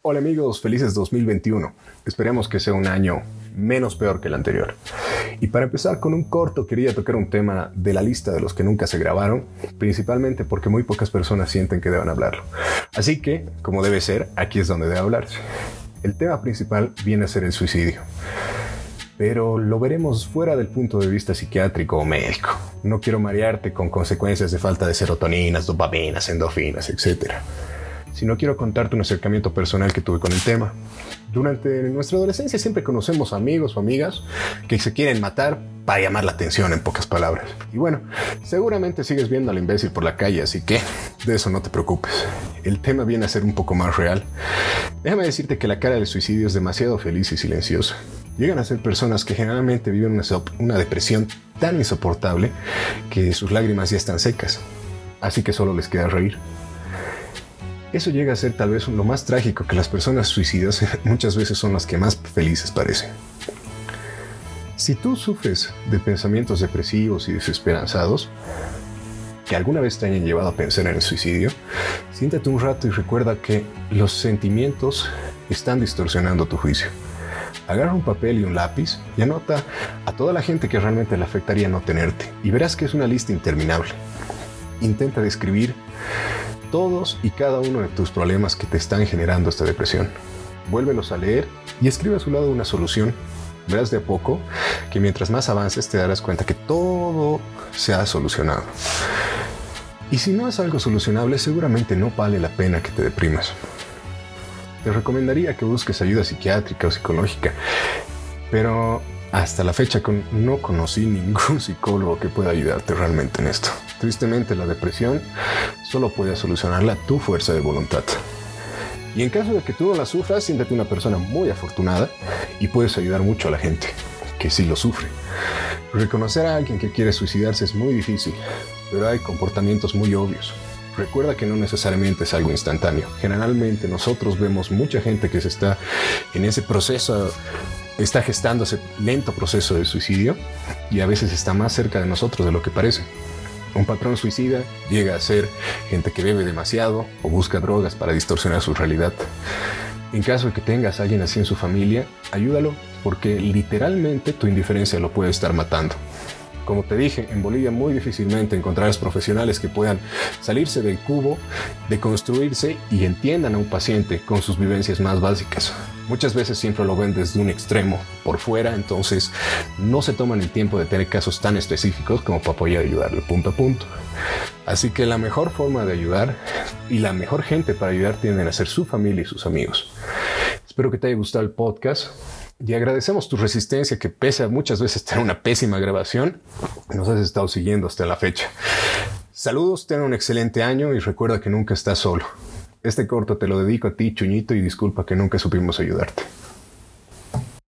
Hola amigos, felices 2021. Esperemos que sea un año menos peor que el anterior. Y para empezar con un corto, quería tocar un tema de la lista de los que nunca se grabaron, principalmente porque muy pocas personas sienten que deban hablarlo. Así que, como debe ser, aquí es donde debe hablarse. El tema principal viene a ser el suicidio pero lo veremos fuera del punto de vista psiquiátrico o médico. No quiero marearte con consecuencias de falta de serotoninas, dopaminas, endorfinas, etc. Sino quiero contarte un acercamiento personal que tuve con el tema. Durante nuestra adolescencia siempre conocemos amigos o amigas que se quieren matar para llamar la atención en pocas palabras. Y bueno, seguramente sigues viendo al imbécil por la calle, así que de eso no te preocupes. El tema viene a ser un poco más real. Déjame decirte que la cara del suicidio es demasiado feliz y silenciosa llegan a ser personas que generalmente viven una, depresión tan insoportable que sus lágrimas ya están secas, así que solo les queda reír. Eso llega a ser tal vez lo más trágico que las personas suicidas muchas veces son las que más felices parecen. Si tú sufres de pensamientos depresivos y desesperanzados, que alguna vez te hayan llevado a pensar en el suicidio, siéntate un rato y recuerda que los sentimientos están distorsionando tu juicio agarra un papel y un lápiz y anota a toda la gente que realmente le afectaría no tenerte y verás que es una lista interminable. Intenta describir todos y cada uno de tus problemas que te están generando esta depresión. Vuélvelos a leer y escribe a su lado una solución. Verás de a poco que mientras más avances te darás cuenta que todo se ha solucionado. Y si no es algo solucionable, seguramente no vale la pena que te deprimas te recomendaría que busques ayuda psiquiátrica o psicológica. Pero hasta la fecha no conocí ningún psicólogo que pueda ayudarte realmente en esto. Tristemente la depresión solo puede solucionarla tu fuerza de voluntad. Y en caso de que tú no la sufras, siéntate una persona muy afortunada y puedes ayudar mucho a la gente que sí lo sufre. Reconocer a alguien que quiere suicidarse es muy difícil, pero hay comportamientos muy obvios. Recuerda que no necesariamente es algo instantáneo. Generalmente nosotros vemos mucha gente que se está en ese proceso, está gestando ese lento proceso de suicidio y a veces está más cerca de nosotros de lo que parece. Un patrón suicida llega a ser gente que bebe demasiado o busca drogas para distorsionar su realidad. En caso de que tengas a alguien así en su familia, ayúdalo porque literalmente tu indiferencia lo puede estar matando. Como te dije, en Bolivia muy difícilmente encontrarás profesionales que puedan salirse del cubo, de construirse y entiendan a un paciente con sus vivencias más básicas. Muchas veces siempre lo ven desde un extremo, por fuera, entonces no se toman el tiempo de tener casos tan específicos como para poder ayudarle punto a punto. Así que la mejor forma de ayudar y la mejor gente para ayudar tienden a ser su familia y sus amigos. Espero que te haya gustado el podcast. Y agradecemos tu resistencia que pese a muchas veces tener una pésima grabación, nos has estado siguiendo hasta la fecha. Saludos, ten un excelente año y recuerda que nunca estás solo. Este corto te lo dedico a ti, Chuñito, y disculpa que nunca supimos ayudarte.